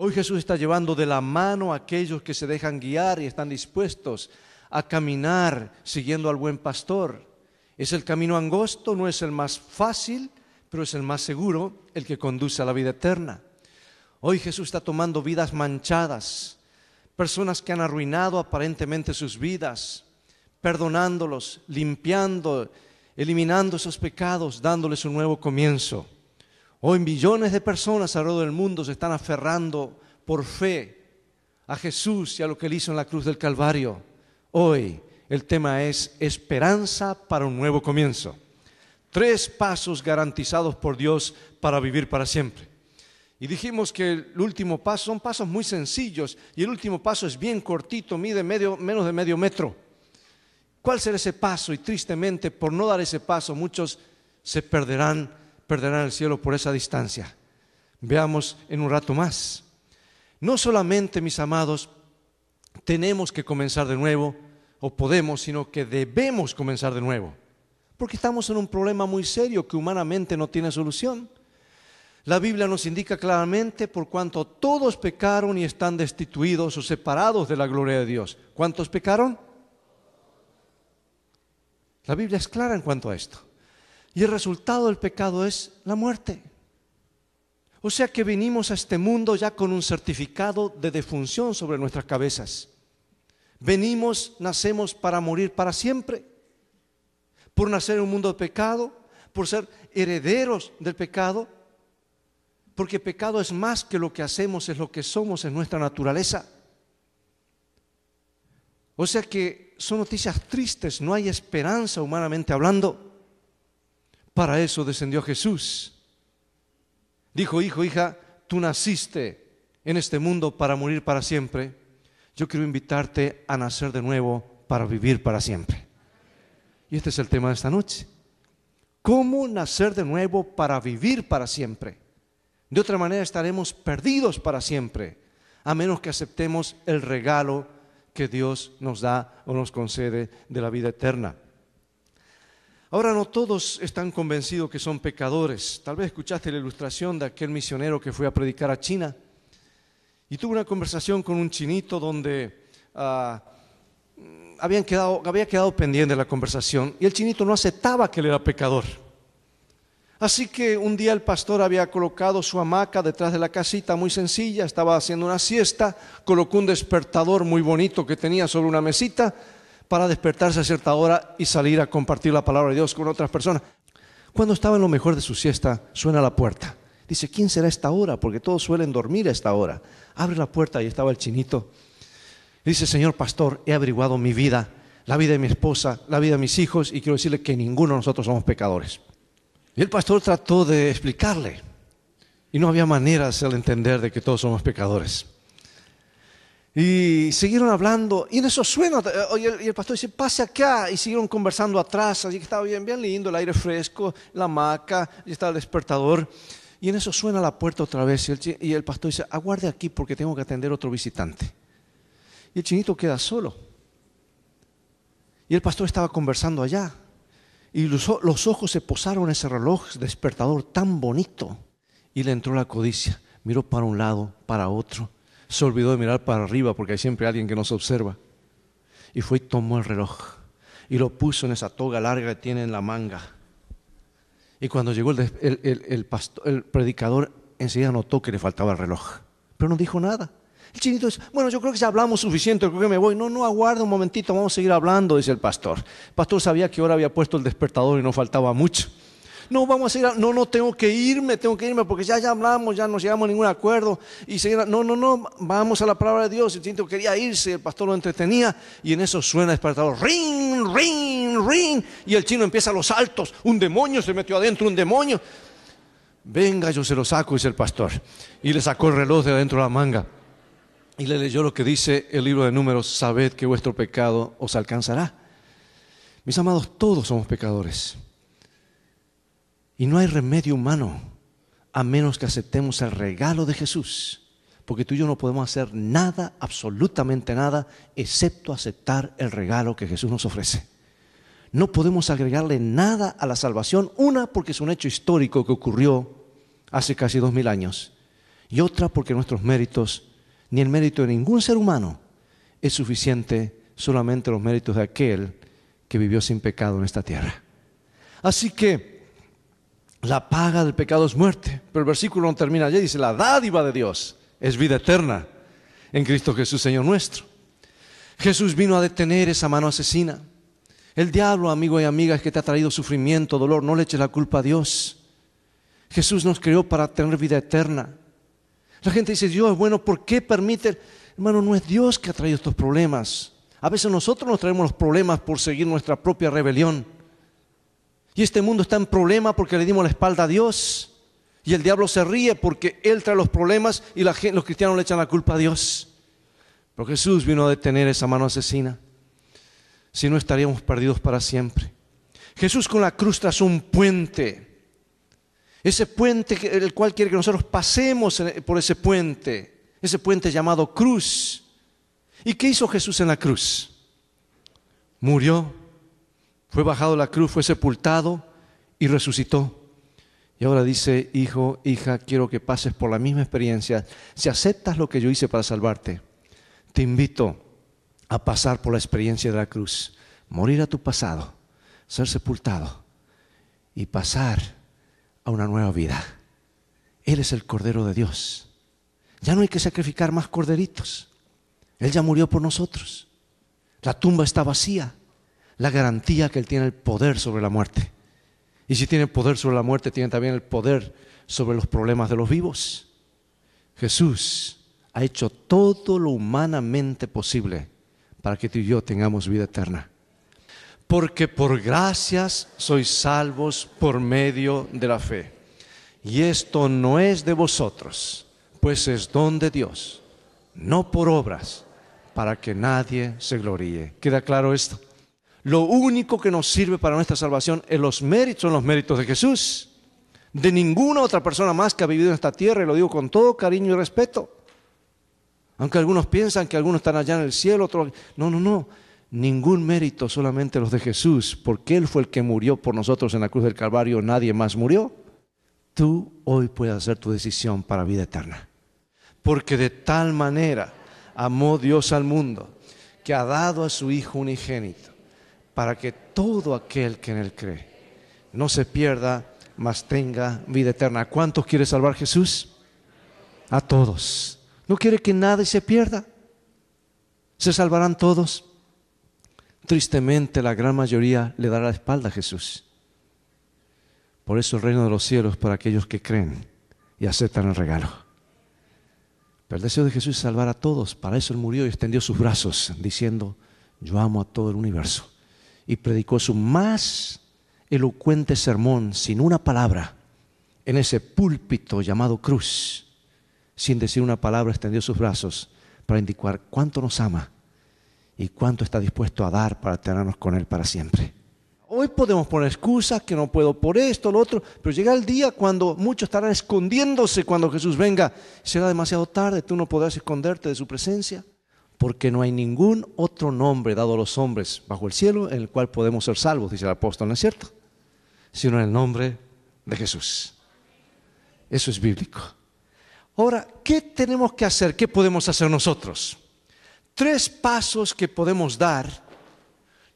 Hoy Jesús está llevando de la mano a aquellos que se dejan guiar y están dispuestos a caminar siguiendo al buen pastor. Es el camino angosto, no es el más fácil, pero es el más seguro, el que conduce a la vida eterna. Hoy Jesús está tomando vidas manchadas, personas que han arruinado aparentemente sus vidas, perdonándolos, limpiando, eliminando esos pecados, dándoles un nuevo comienzo. Hoy millones de personas alrededor del mundo se están aferrando por fe a Jesús y a lo que él hizo en la cruz del Calvario. Hoy el tema es esperanza para un nuevo comienzo. Tres pasos garantizados por Dios para vivir para siempre. Y dijimos que el último paso son pasos muy sencillos y el último paso es bien cortito, mide menos de medio metro. ¿Cuál será ese paso? Y tristemente, por no dar ese paso, muchos se perderán, perderán el cielo por esa distancia. Veamos en un rato más. No solamente, mis amados, tenemos que comenzar de nuevo, o podemos, sino que debemos comenzar de nuevo. Porque estamos en un problema muy serio que humanamente no tiene solución. La Biblia nos indica claramente por cuanto todos pecaron y están destituidos o separados de la gloria de Dios. ¿Cuántos pecaron? La Biblia es clara en cuanto a esto. Y el resultado del pecado es la muerte. O sea que venimos a este mundo ya con un certificado de defunción sobre nuestras cabezas. Venimos, nacemos para morir para siempre. Por nacer en un mundo de pecado, por ser herederos del pecado, porque pecado es más que lo que hacemos, es lo que somos en nuestra naturaleza. O sea que son noticias tristes, no hay esperanza humanamente hablando. Para eso descendió Jesús. Dijo, hijo, hija, tú naciste en este mundo para morir para siempre yo quiero invitarte a nacer de nuevo para vivir para siempre. Y este es el tema de esta noche. ¿Cómo nacer de nuevo para vivir para siempre? De otra manera estaremos perdidos para siempre, a menos que aceptemos el regalo que Dios nos da o nos concede de la vida eterna. Ahora no todos están convencidos que son pecadores. Tal vez escuchaste la ilustración de aquel misionero que fue a predicar a China y tuve una conversación con un chinito donde ah, habían quedado, había quedado pendiente la conversación y el chinito no aceptaba que él era pecador. Así que un día el pastor había colocado su hamaca detrás de la casita, muy sencilla, estaba haciendo una siesta, colocó un despertador muy bonito que tenía sobre una mesita para despertarse a cierta hora y salir a compartir la palabra de Dios con otras personas. Cuando estaba en lo mejor de su siesta, suena la puerta. Dice, ¿quién será esta hora? Porque todos suelen dormir a esta hora. Abre la puerta y estaba el chinito. dice, Señor pastor, he averiguado mi vida, la vida de mi esposa, la vida de mis hijos y quiero decirle que ninguno de nosotros somos pecadores. Y el pastor trató de explicarle y no había manera de hacerle entender de que todos somos pecadores. Y siguieron hablando, y en eso suena, y el, pastor dice, pase acá, y siguieron conversando atrás, así estaba bien, bien lindo, el aire fresco, la hamaca, y estaba el despertador. Y en eso suena la puerta otra vez y el, pastor dice, aguarde aquí porque tengo que atender otro visitante. Y el chinito queda solo. Y el pastor estaba conversando allá. Y los, los ojos se posaron en ese reloj despertador tan bonito. Y le entró la codicia. Miró para un lado, para otro. Se olvidó de mirar para arriba porque hay siempre alguien que nos observa. Y fue y tomó el reloj. Y lo puso en esa toga larga que tiene en la manga y cuando llegó el, el, pastor, el predicador, enseguida notó que le faltaba el reloj, pero no dijo nada. El chinito dice, bueno, yo creo que ya hablamos suficiente, creo que me voy. No, no, aguarda un momentito, vamos a seguir hablando, dice el pastor. El pastor sabía que ahora había puesto el despertador y no faltaba mucho. No, vamos a ir, no, no, tengo que irme, tengo que irme porque ya, ya hablamos, ya no llegamos a ningún acuerdo. Y seguir, no, no, no, vamos a la palabra de Dios. El chinito quería irse, el pastor lo entretenía y en eso suena el despertador, ring, ring, ring. Y el chino empieza a los saltos, un demonio se metió adentro, un demonio. Venga, yo se lo saco, dice el pastor. Y le sacó el reloj de adentro de la manga. Y le leyó lo que dice el libro de números, sabed que vuestro pecado os alcanzará. Mis amados, todos somos pecadores. Y no hay remedio humano a menos que aceptemos el regalo de Jesús. Porque tú y yo no podemos hacer nada, absolutamente nada, excepto aceptar el regalo que Jesús nos ofrece. No podemos agregarle nada a la salvación. Una, porque es un hecho histórico que ocurrió hace casi dos mil años. Y otra porque nuestros méritos, ni el mérito de ningún ser humano, es suficiente solamente los méritos de aquel que vivió sin pecado en esta tierra. Así que la paga del pecado es muerte, pero el versículo no termina allí, dice, la dádiva de Dios es vida eterna en Cristo Jesús, Señor nuestro. Jesús vino a detener esa mano asesina. El diablo, amigo y amiga, es que te ha traído sufrimiento, dolor, no le eches la culpa a Dios. Jesús nos creó para tener vida eterna. La gente dice, Dios es bueno, ¿por qué permite? Hermano, no es Dios que ha traído estos problemas. A veces nosotros nos traemos los problemas por seguir nuestra propia rebelión. Y este mundo está en problema porque le dimos la espalda a Dios. Y el diablo se ríe porque él trae los problemas y los cristianos le echan la culpa a Dios. Pero Jesús vino a detener esa mano asesina. Si no estaríamos perdidos para siempre. Jesús con la cruz trazó un puente. Ese puente el cual quiere que nosotros pasemos por ese puente. Ese puente llamado cruz. ¿Y qué hizo Jesús en la cruz? Murió, fue bajado la cruz, fue sepultado y resucitó. Y ahora dice, hijo, hija, quiero que pases por la misma experiencia. Si aceptas lo que yo hice para salvarte, te invito a pasar por la experiencia de la cruz, morir a tu pasado, ser sepultado y pasar a una nueva vida. Él es el Cordero de Dios. Ya no hay que sacrificar más corderitos. Él ya murió por nosotros. La tumba está vacía. La garantía que Él tiene el poder sobre la muerte. Y si tiene poder sobre la muerte, tiene también el poder sobre los problemas de los vivos. Jesús ha hecho todo lo humanamente posible para que tú y yo tengamos vida eterna. Porque por gracias sois salvos por medio de la fe. Y esto no es de vosotros, pues es don de Dios, no por obras, para que nadie se gloríe. ¿Queda claro esto? Lo único que nos sirve para nuestra salvación es los méritos, son los méritos de Jesús. De ninguna otra persona más que ha vivido en esta tierra, y lo digo con todo cariño y respeto. Aunque algunos piensan que algunos están allá en el cielo, otros... No, no, no. Ningún mérito, solamente los de Jesús, porque Él fue el que murió por nosotros en la cruz del Calvario, nadie más murió. Tú hoy puedes hacer tu decisión para vida eterna. Porque de tal manera amó Dios al mundo, que ha dado a su Hijo unigénito, para que todo aquel que en Él cree no se pierda, mas tenga vida eterna. ¿Cuántos quiere salvar Jesús? A todos. No quiere que nadie se pierda. Se salvarán todos. Tristemente la gran mayoría le dará la espalda a Jesús. Por eso el reino de los cielos para aquellos que creen y aceptan el regalo. Pero el deseo de Jesús es salvar a todos. Para eso Él murió y extendió sus brazos, diciendo, yo amo a todo el universo. Y predicó su más elocuente sermón, sin una palabra, en ese púlpito llamado cruz. Sin decir una palabra, extendió sus brazos para indicar cuánto nos ama y cuánto está dispuesto a dar para tenernos con Él para siempre. Hoy podemos poner excusas, que no puedo por esto, lo otro, pero llega el día cuando muchos estarán escondiéndose cuando Jesús venga. Será demasiado tarde, tú no podrás esconderte de su presencia, porque no hay ningún otro nombre dado a los hombres bajo el cielo en el cual podemos ser salvos, dice el apóstol, ¿no es cierto? Sino en el nombre de Jesús. Eso es bíblico. Ahora, ¿qué tenemos que hacer? ¿Qué podemos hacer nosotros? Tres pasos que podemos dar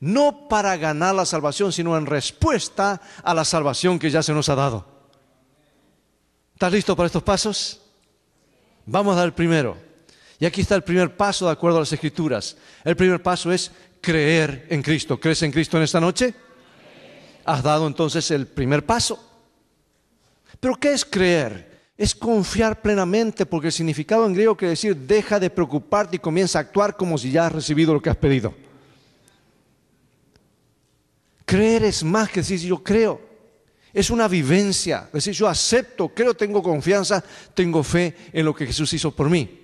no para ganar la salvación, sino en respuesta a la salvación que ya se nos ha dado. ¿Estás listo para estos pasos? Vamos a dar primero. Y aquí está el primer paso de acuerdo a las escrituras. El primer paso es creer en Cristo. ¿Crees en Cristo en esta noche? Has dado entonces el primer paso. Pero ¿qué es creer? Es confiar plenamente, porque el significado en griego quiere decir deja de preocuparte y comienza a actuar como si ya has recibido lo que has pedido. Creer es más que decir yo creo. Es una vivencia. Decir yo acepto, creo, tengo confianza, tengo fe en lo que Jesús hizo por mí.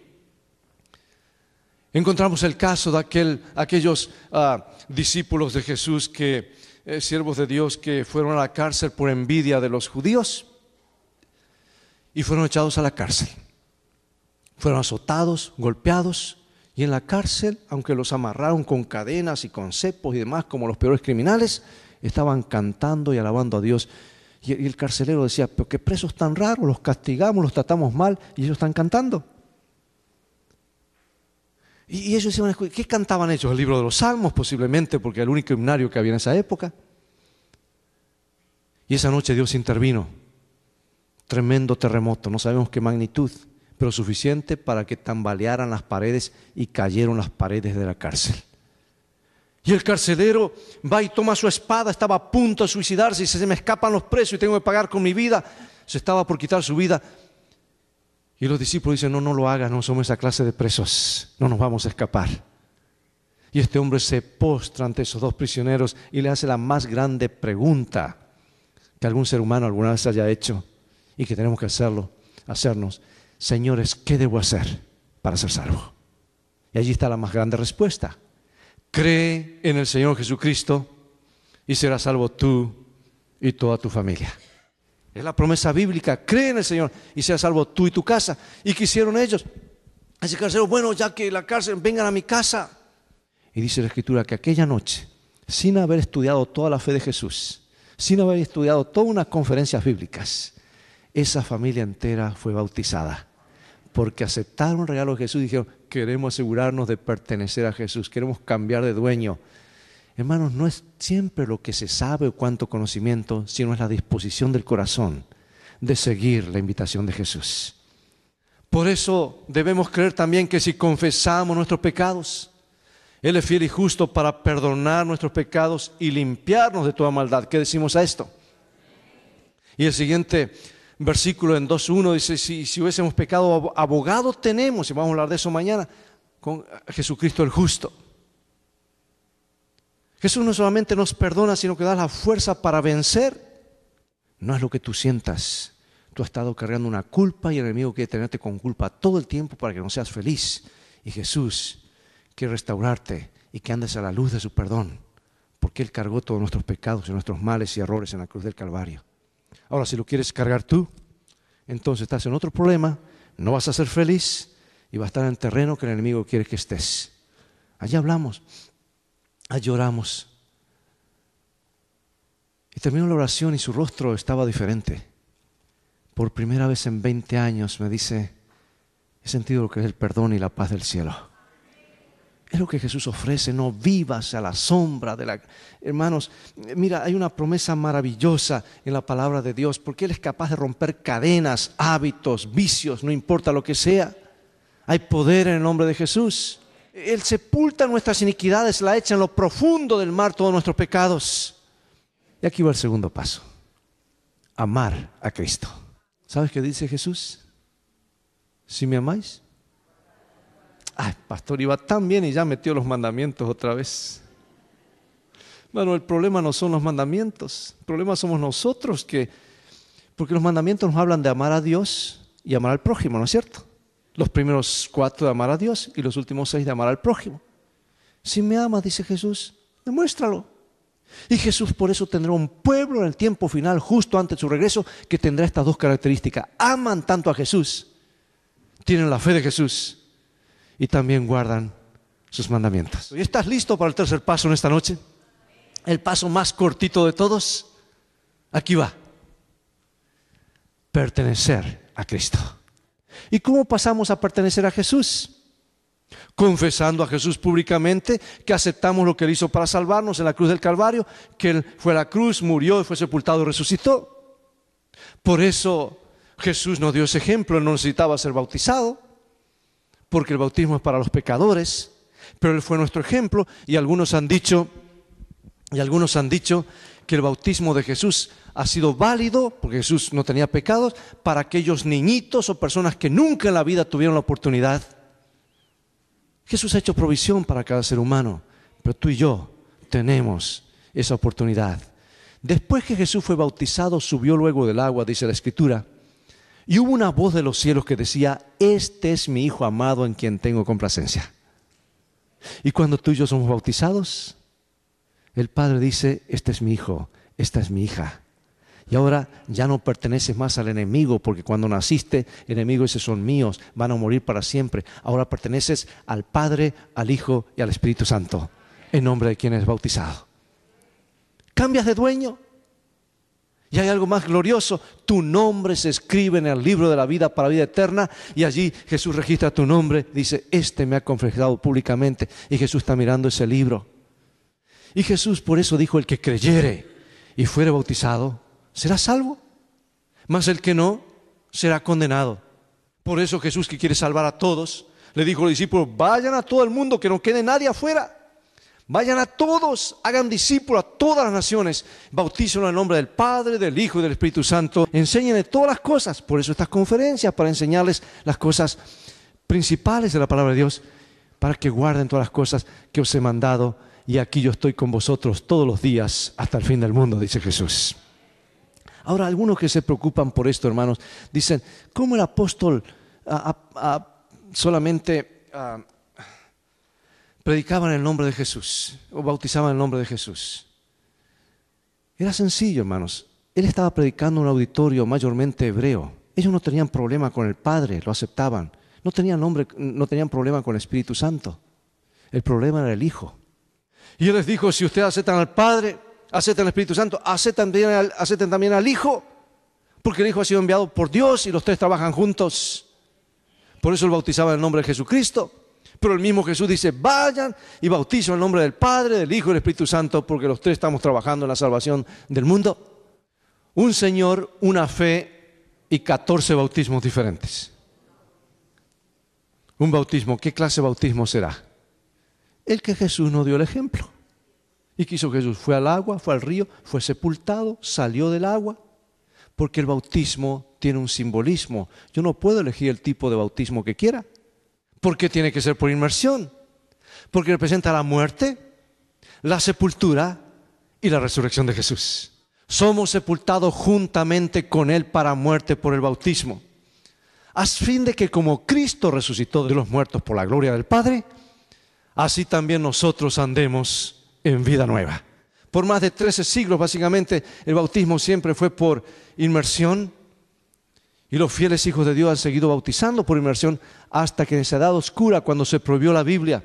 Encontramos el caso de aquel, aquellos ah, discípulos de Jesús que, eh, siervos de Dios, que fueron a la cárcel por envidia de los judíos y fueron echados a la cárcel. Fueron azotados, golpeados y en la cárcel, aunque los amarraron con cadenas y con cepos y demás como los peores criminales, estaban cantando y alabando a Dios. Y el carcelero decía, pero qué presos tan raros, los castigamos, los tratamos mal y ellos están cantando. Y ellos decían, ¿qué cantaban ellos? El libro de los Salmos posiblemente, porque era el único himnario que había en esa época. Y esa noche Dios intervino. Tremendo terremoto, no sabemos qué magnitud, pero suficiente para que tambalearan las paredes y cayeron las paredes de la cárcel. Y el carcelero va y toma su espada, estaba a punto de suicidarse y se me escapan los presos y tengo que pagar con mi vida. Se estaba por quitar su vida. Y los discípulos dicen, no, no lo hagas, no somos esa clase de presos, no nos vamos a escapar. Y este hombre se postra ante esos dos prisioneros y le hace la más grande pregunta que algún ser humano alguna vez haya hecho y que tenemos que hacerlo, hacernos. Señores, ¿qué debo hacer para ser salvo? Y allí está la más grande respuesta. Cree en el Señor Jesucristo y serás salvo tú y toda tu familia. Es la promesa bíblica. Cree en el Señor y serás salvo tú y tu casa. ¿Y qué hicieron ellos? Ese carcelero, bueno, ya que la cárcel, vengan a mi casa. Y dice la Escritura que aquella noche, sin haber estudiado toda la fe de Jesús, sin haber estudiado todas unas conferencias bíblicas, esa familia entera fue bautizada. Porque aceptaron el regalo de Jesús y dijeron, queremos asegurarnos de pertenecer a Jesús, queremos cambiar de dueño. Hermanos, no es siempre lo que se sabe o cuánto conocimiento, sino es la disposición del corazón de seguir la invitación de Jesús. Por eso debemos creer también que si confesamos nuestros pecados, Él es fiel y justo para perdonar nuestros pecados y limpiarnos de toda maldad. ¿Qué decimos a esto? Y el siguiente versículo en 2.1 dice, si, si hubiésemos pecado, abogado tenemos, y vamos a hablar de eso mañana, con Jesucristo el justo. Jesús no solamente nos perdona, sino que da la fuerza para vencer. No es lo que tú sientas. Tú has estado cargando una culpa y el enemigo quiere tenerte con culpa todo el tiempo para que no seas feliz. Y Jesús quiere restaurarte y que andes a la luz de su perdón, porque Él cargó todos nuestros pecados y nuestros males y errores en la cruz del Calvario. Ahora, si lo quieres cargar tú, entonces estás en otro problema, no vas a ser feliz y vas a estar en terreno que el enemigo quiere que estés. Allí hablamos, lloramos. Y terminó la oración y su rostro estaba diferente. Por primera vez en 20 años me dice, he sentido lo que es el perdón y la paz del cielo. Es lo que Jesús ofrece, no vivas a la sombra de la... Hermanos, mira, hay una promesa maravillosa en la palabra de Dios, porque Él es capaz de romper cadenas, hábitos, vicios, no importa lo que sea. Hay poder en el nombre de Jesús. Él sepulta nuestras iniquidades, la echa en lo profundo del mar todos nuestros pecados. Y aquí va el segundo paso. Amar a Cristo. ¿Sabes qué dice Jesús? Si me amáis, Ay, pastor, iba tan bien y ya metió los mandamientos otra vez. Bueno, el problema no son los mandamientos, el problema somos nosotros que, porque los mandamientos nos hablan de amar a Dios y amar al prójimo, ¿no es cierto? Los primeros cuatro de amar a Dios y los últimos seis de amar al prójimo. Si me amas, dice Jesús, demuéstralo. Y Jesús por eso tendrá un pueblo en el tiempo final, justo antes de su regreso, que tendrá estas dos características. Aman tanto a Jesús, tienen la fe de Jesús y también guardan sus mandamientos. ¿Y estás listo para el tercer paso en esta noche? El paso más cortito de todos. Aquí va. Pertenecer a Cristo. ¿Y cómo pasamos a pertenecer a Jesús? Confesando a Jesús públicamente que aceptamos lo que Él hizo para salvarnos en la cruz del Calvario, que Él fue a la cruz, murió, fue sepultado y resucitó. Por eso Jesús nos dio ese ejemplo, no necesitaba ser bautizado porque el bautismo es para los pecadores, pero él fue nuestro ejemplo y algunos han dicho y algunos han dicho que el bautismo de Jesús ha sido válido, porque Jesús no tenía pecados, para aquellos niñitos o personas que nunca en la vida tuvieron la oportunidad. Jesús ha hecho provisión para cada ser humano, pero tú y yo tenemos esa oportunidad. Después que Jesús fue bautizado, subió luego del agua, dice la Escritura, y hubo una voz de los cielos que decía, este es mi Hijo amado en quien tengo complacencia. Y cuando tú y yo somos bautizados, el Padre dice, este es mi Hijo, esta es mi hija. Y ahora ya no perteneces más al enemigo, porque cuando naciste, el enemigo son míos, van a morir para siempre. Ahora perteneces al Padre, al Hijo y al Espíritu Santo, en nombre de quien es bautizado. Cambias de dueño. Y hay algo más glorioso, tu nombre se escribe en el libro de la vida para vida eterna y allí Jesús registra tu nombre, dice, este me ha confesado públicamente y Jesús está mirando ese libro. Y Jesús por eso dijo, el que creyere y fuere bautizado, será salvo, mas el que no, será condenado. Por eso Jesús que quiere salvar a todos, le dijo a los discípulos, vayan a todo el mundo, que no quede nadie afuera. Vayan a todos, hagan discípulos a todas las naciones, bautícenlo en el nombre del Padre, del Hijo y del Espíritu Santo, enséñenle todas las cosas. Por eso estas conferencias, para enseñarles las cosas principales de la palabra de Dios, para que guarden todas las cosas que os he mandado. Y aquí yo estoy con vosotros todos los días hasta el fin del mundo, dice Jesús. Ahora, algunos que se preocupan por esto, hermanos, dicen, ¿cómo el apóstol solamente predicaba en el nombre de Jesús o bautizaba en el nombre de Jesús? Era sencillo, hermanos. Él estaba predicando en un auditorio mayormente hebreo. Ellos no tenían problema con el Padre, lo aceptaban. No tenían, nombre, no tenían problema con el Espíritu Santo. El problema era el Hijo. Y Él les dijo, si ustedes aceptan al Padre, aceptan al Espíritu Santo, aceptan también, al, Hijo, porque el Hijo ha sido enviado por Dios y los tres trabajan juntos. Por eso él bautizaba en el nombre de Jesucristo. Pero el mismo Jesús dice, vayan y bautizo en el nombre del Padre, del Hijo y del Espíritu Santo, porque los tres estamos trabajando en la salvación del mundo. Un Señor, una fe y 14 bautismos diferentes. Un bautismo, ¿qué clase de bautismo será? El que Jesús nos dio el ejemplo. ¿Y quiso Jesús? Fue al agua, fue al río, fue sepultado, salió del agua. Porque el bautismo tiene un simbolismo. Yo no puedo elegir el tipo de bautismo que quiera. Porque tiene que ser por inmersión. Porque representa la muerte, la sepultura y la resurrección de Jesús. Somos sepultados juntamente con Él para muerte por el bautismo. A fin de que como Cristo resucitó de los muertos por la gloria del Padre, así también nosotros andemos en vida nueva. Por más de 13 siglos, básicamente, el bautismo siempre fue por inmersión. Y los fieles hijos de Dios han seguido bautizando por inmersión hasta que en esa edad oscura, cuando se prohibió la Biblia,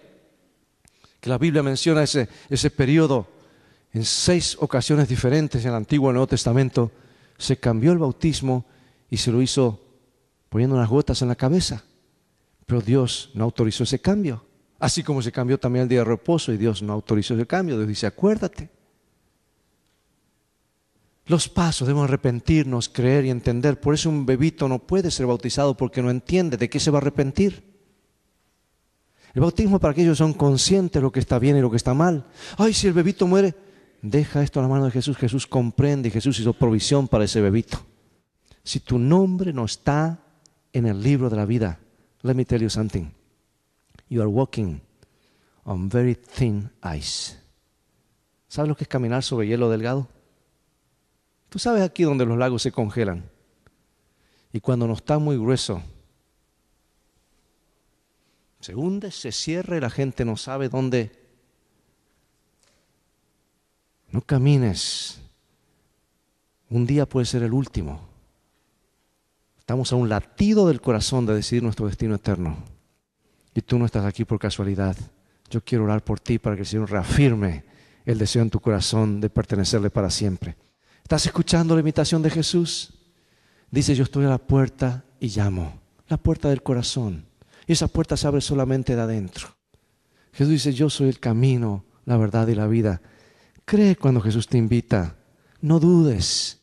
que la Biblia menciona ese, ese periodo en seis ocasiones diferentes en el Antiguo y el Nuevo Testamento, se cambió el bautismo y se lo hizo poniendo unas gotas en la cabeza. Pero Dios no autorizó ese cambio. Así como se cambió también el día de reposo y Dios no autorizó ese cambio. Dios dice, acuérdate. Los pasos, debemos arrepentirnos, creer y entender. Por eso un bebito no puede ser bautizado porque no entiende de qué se va a arrepentir. El bautismo para aquellos son conscientes de lo que está bien y lo que está mal. Ay, si el bebito muere, deja esto a la mano de Jesús. Jesús comprende y Jesús hizo provisión para ese bebito. Si tu nombre no está en el libro de la vida, let me tell you something. You are walking on very thin ice. ¿Sabes lo que es caminar sobre hielo delgado? Tú sabes aquí donde los lagos se congelan. Y cuando no está muy grueso, se hunde, se cierra y la gente no sabe dónde. No camines. Un día puede ser el último. Estamos a un latido del corazón de decidir nuestro destino eterno y tú no estás aquí por casualidad. Yo quiero orar por ti para que el Señor reafirme el deseo en tu corazón de pertenecerle para siempre. ¿Estás escuchando la invitación de Jesús? Dice, yo estoy a la puerta y llamo. La puerta del corazón. Y esa puerta se abre solamente de adentro. Jesús dice, yo soy el camino, la verdad y la vida. Cree cuando Jesús te invita. No dudes.